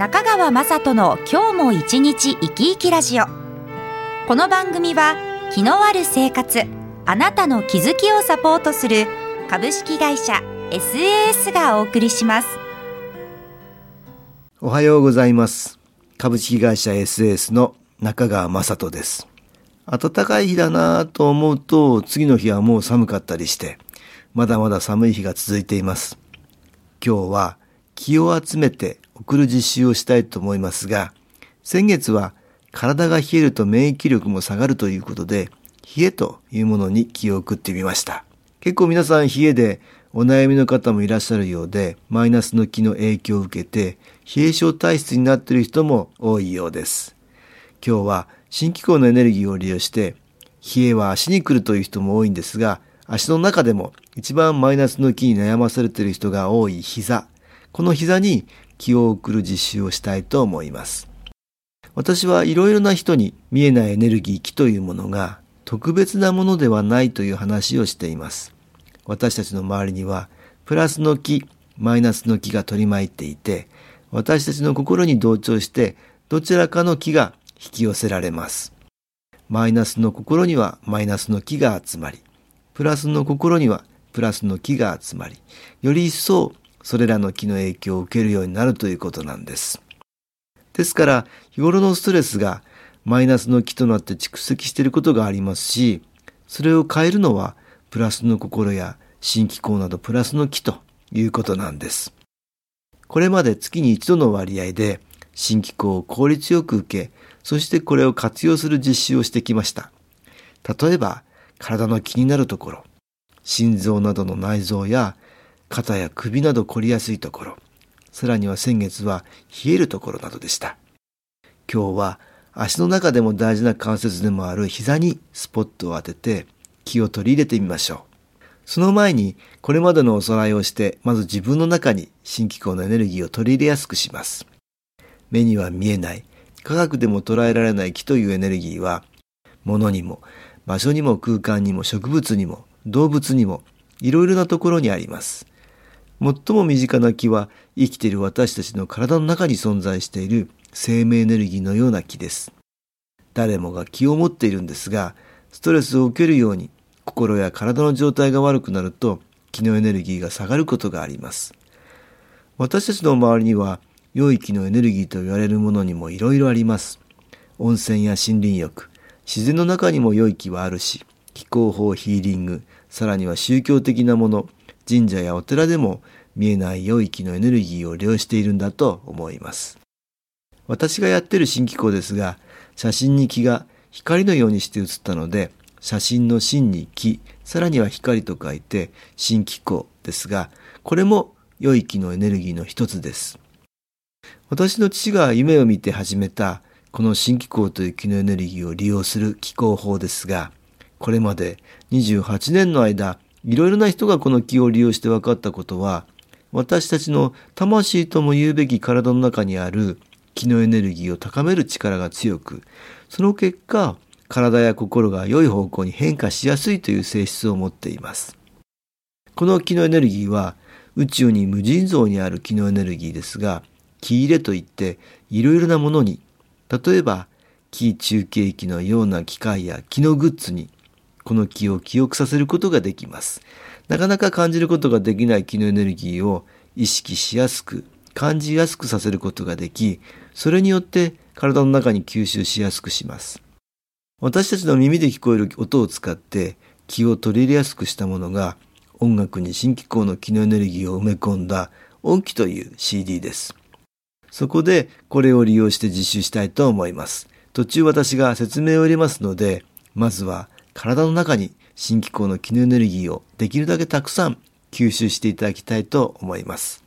中川雅人の今日も一日生き生きラジオ。この番組は気のある生活あなたの気づきをサポートする株式会社 SAS がお送りします。おはようございます。株式会社 SAS の中川雅人です。暖かい日だなと思うと次の日はもう寒かったりしてまだまだ寒い日が続いています。今日は気を集めて送る実習をしたいと思いますが、先月は体が冷えると免疫力も下がるということで、冷えというものに気を送ってみました。結構皆さん冷えでお悩みの方もいらっしゃるようで、マイナスの気の影響を受けて、冷え症体質になっている人も多いようです。今日は新機構のエネルギーを利用して、冷えは足に来るという人も多いんですが、足の中でも一番マイナスの気に悩まされている人が多い膝。この膝に気を送る実習をしたいと思います。私はいろいろな人に見えないエネルギー気というものが特別なものではないという話をしています。私たちの周りにはプラスの気、マイナスの気が取り巻いていて、私たちの心に同調してどちらかの気が引き寄せられます。マイナスの心にはマイナスの気が集まり、プラスの心にはプラスの気が集まり、より一層それらの気の影響を受けるようになるということなんです。ですから、日頃のストレスがマイナスの気となって蓄積していることがありますし、それを変えるのはプラスの心や新機構などプラスの気ということなんです。これまで月に一度の割合で新機構を効率よく受け、そしてこれを活用する実習をしてきました。例えば、体の気になるところ、心臓などの内臓や肩や首など凝りやすいところ、さらには先月は冷えるところなどでした。今日は足の中でも大事な関節でもある膝にスポットを当てて気を取り入れてみましょう。その前にこれまでのおさらいをしてまず自分の中に新機構のエネルギーを取り入れやすくします。目には見えない、科学でも捉えられない気というエネルギーは物にも場所にも空間にも植物にも動物にもいろいろなところにあります。最も身近な気は生きている私たちの体の中に存在している生命エネルギーのような気です。誰もが気を持っているんですが、ストレスを受けるように心や体の状態が悪くなると気のエネルギーが下がることがあります。私たちの周りには良い気のエネルギーと言われるものにもいろいろあります。温泉や森林浴、自然の中にも良い気はあるし、気候法ヒーリング、さらには宗教的なもの、神社やお寺でも見えない良い気のエネルギーを利用しているんだと思います。私がやってる新機構ですが、写真に気が光のようにして写ったので、写真の真に気、さらには光と書いて新機構ですが、これも良い気のエネルギーの一つです。私の父が夢を見て始めたこの新機構という気のエネルギーを利用する気候法ですが、これまで28年の間、いろいろな人がこの気を利用して分かったことは、私たちの魂とも言うべき体の中にある気のエネルギーを高める力が強く、その結果、体や心が良い方向に変化しやすいという性質を持っています。この気のエネルギーは宇宙に無尽蔵にある気のエネルギーですが、気入れといっていろいろなものに、例えば気中継機のような機械や気のグッズにこの気を記憶させることができます。なかなか感じることができない気のエネルギーを意識しやすく、感じやすくさせることができ、それによって体の中に吸収しやすくします。私たちの耳で聞こえる音を使って気を取り入れやすくしたものが音楽に新機構の気のエネルギーを埋め込んだ音機という CD です。そこでこれを利用して実習したいと思います。途中私が説明を入れますので、まずは体の中に新機構の気のエネルギーをできるだけたくさん吸収していただきたいと思います。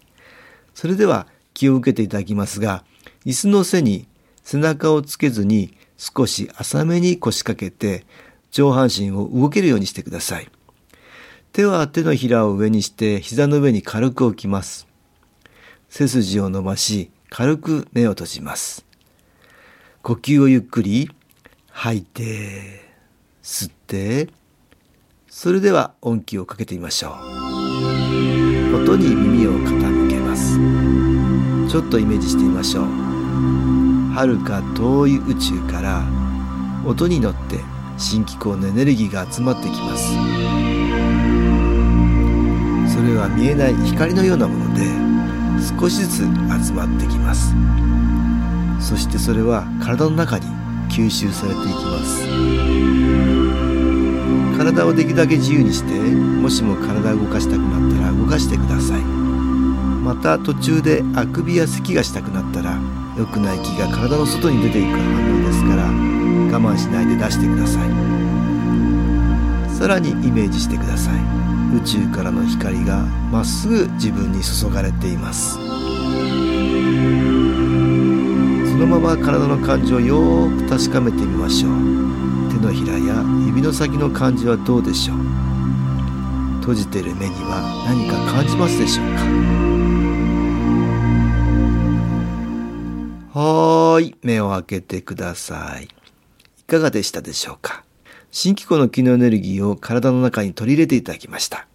それでは気を受けていただきますが、椅子の背に背中をつけずに少し浅めに腰掛けて上半身を動けるようにしてください。手は手のひらを上にして膝の上に軽く置きます。背筋を伸ばし軽く目を閉じます。呼吸をゆっくり吐いて吸ってそれでは音気をかけてみましょう。音に耳を傾けます。ちょっとイメージしてみましょう。遥か遠い宇宙から音に乗って新機構のエネルギーが集まってきます。それは見えない光のようなもので少しずつ集まってきます。そしてそれは体の中に吸収されていきます。体をできるだけ自由にしてもしも体を動かしたくなったら動かしてください。また途中であくびや咳がしたくなったら良くない気が体の外に出ていく反応ですから我慢しないで出してください。さらにイメージしてください。宇宙からの光がまっすぐ自分に注がれています。のまま体の感じをよーく確かめてみましょう。手のひらや指の先の感じはどうでしょう？閉じている目には何か感じますでしょうか？はーい。目を開けてください。いかがでしたでしょうか？新機構の機能エネルギーを体の中に取り入れていただきました。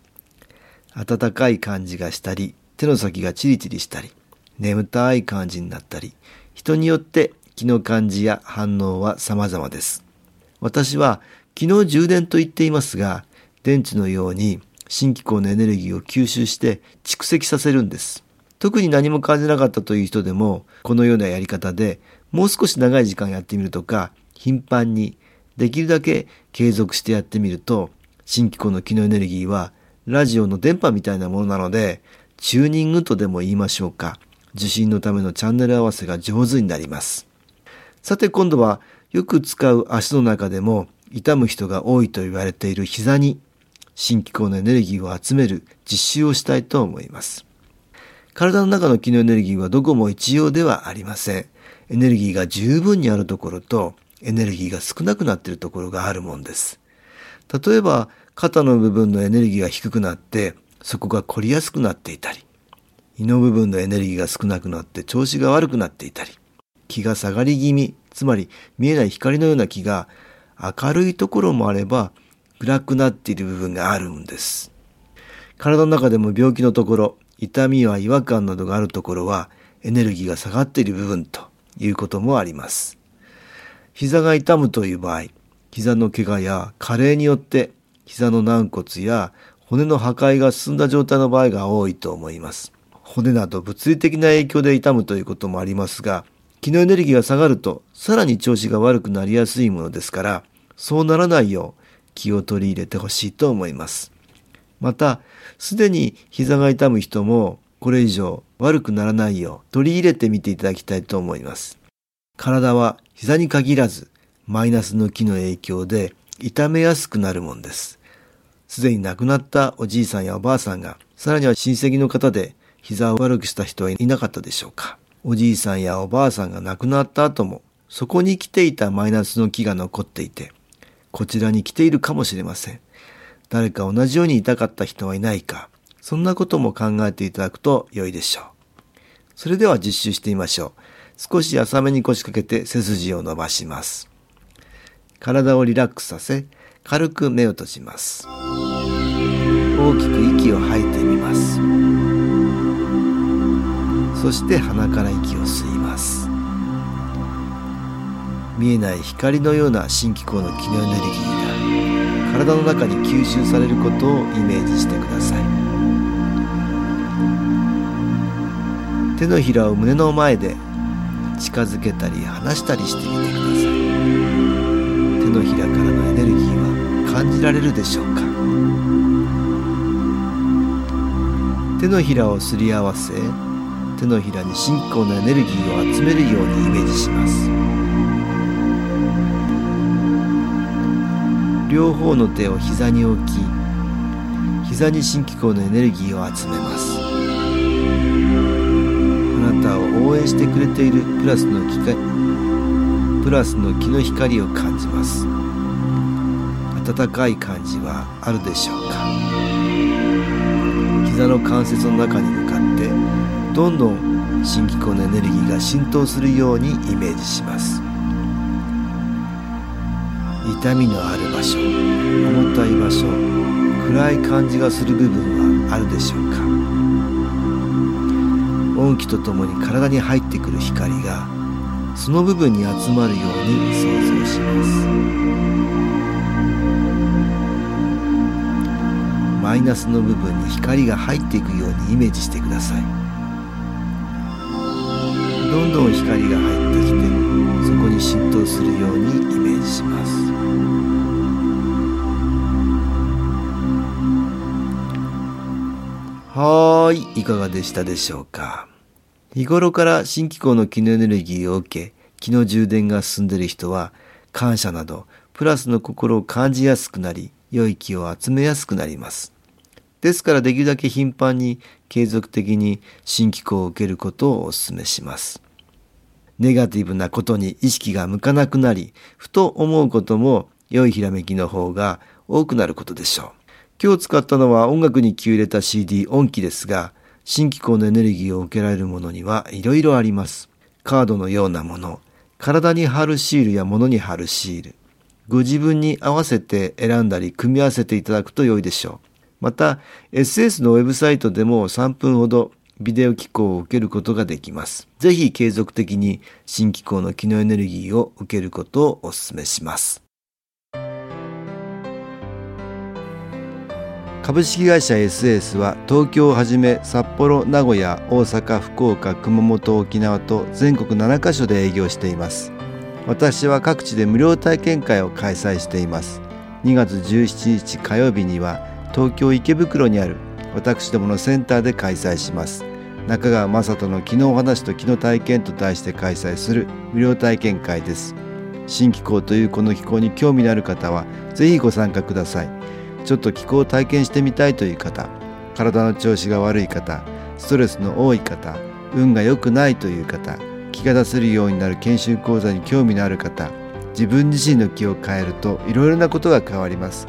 暖かい感じがしたり手の先がチリチリしたり眠たい感じになったり人によって気の感じや反応は様々です。私は昨日充電と言っていますが、電池のように新機構のエネルギーを吸収して蓄積させるんです。特に何も感じなかったという人でも、このようなやり方でもう少し長い時間やってみるとか、頻繁にできるだけ継続してやってみると、新機構の機能エネルギーはラジオの電波みたいなものなので、チューニングとでも言いましょうか。受信のためのチャンネル合わせが上手になります。さて今度はよく使う足の中でも痛む人が多いと言われている膝に新機構のエネルギーを集める実習をしたいと思います。体の中の機能エネルギーはどこも一様ではありません。エネルギーが十分にあるところとエネルギーが少なくなっているところがあるもんです。例えば肩の部分のエネルギーが低くなってそこが凝りやすくなっていたり胃の部分のエネルギーが少なくなって調子が悪くなっていたり、気が下がり気味、つまり見えない光のような気が明るいところもあれば暗くなっている部分があるんです。体の中でも病気のところ、痛みや違和感などがあるところはエネルギーが下がっている部分ということもあります。膝が痛むという場合、膝の怪我や加齢によって膝の軟骨や骨の破壊が進んだ状態の場合が多いと思います。骨など物理的な影響で痛むということもありますが、気のエネルギーが下がるとさらに調子が悪くなりやすいものですから、そうならないよう気を取り入れてほしいと思います。また、すでに膝が痛む人もこれ以上悪くならないよう取り入れてみていただきたいと思います。体は膝に限らずマイナスの気の影響で痛めやすくなるもんです。すでに亡くなったおじいさんやおばあさんが、さらには親戚の方で膝を悪くした人はいなかったでしょうか。おじいさんやおばあさんが亡くなった後もそこに来ていたマイナスの木が残っていてこちらに来ているかもしれません。誰か同じように痛かった人はいないか。そんなことも考えていただくと良いでしょう。それでは実習してみましょう。少し浅めに腰掛けて背筋を伸ばします。体をリラックスさせ軽く目を閉じます。大きく息を吐いてそして鼻から息を吸います。見えない光のような新機構の気のエネルギーが体の中に吸収されることをイメージしてください。手のひらを胸の前で近づけたり離したりしてみてください。手のひらからのエネルギーは感じられるでしょうか。手のひらをすり合わせ手のひらに信仰のエネルギーを集めるようにイメージします。両方の手を膝に置き膝に新機構のエネルギーを集めます。あなたを応援してくれているプラスの機会プラスの気の光を感じます。暖かい感じはあるでしょうか？膝の関節の中にどんどん新機構のエネルギーが浸透するようにイメージします。痛みのある場所重たい場所暗い感じがする部分はあるでしょうか。音気とともに体に入ってくる光がその部分に集まるように想像します。マイナスの部分に光が入っていくようにイメージしてください。どんどん光が入ってきてそこに浸透するようにイメージしますはーい、いかがでしたでしょうか。日頃から新機構の気のエネルギーを受け、気の充電が進んでいる人は、感謝など、プラスの心を感じやすくなり、良い気を集めやすくなります。ですからできるだけ頻繁に継続的に新機構を受けることをお勧めします。ネガティブなことに意識が向かなくなり、ふと思うことも良いひらめきの方が多くなることでしょう。今日使ったのは音楽に気を入れた CD 音機ですが、新機構のエネルギーを受けられるものにはいろいろあります。カードのようなもの、体に貼るシールや物に貼るシール、ご自分に合わせて選んだり組み合わせていただくと良いでしょう。また、SS のウェブサイトでも3分ほどビデオ機構を受けることができます。ぜひ継続的に新機構の機能エネルギーを受けることをお勧めします。株式会社 SS は東京をはじめ札幌名古屋大阪福岡熊本沖縄と全国7カ所で営業しています私は各地で無料体験会を開催しています2月17日火曜日には東京池袋にある私どものセンターで開催します。中川雅人の「昨日話と昨日体験」と題して開催する無料体験会です。新機構というこの機構に興味のある方はぜひご参加ください。ちょっと気候を体験してみたいという方体の調子が悪い方ストレスの多い方運が良くないという方気が出せるようになる研修講座に興味のある方自分自身の気を変えるといろいろなことが変わります。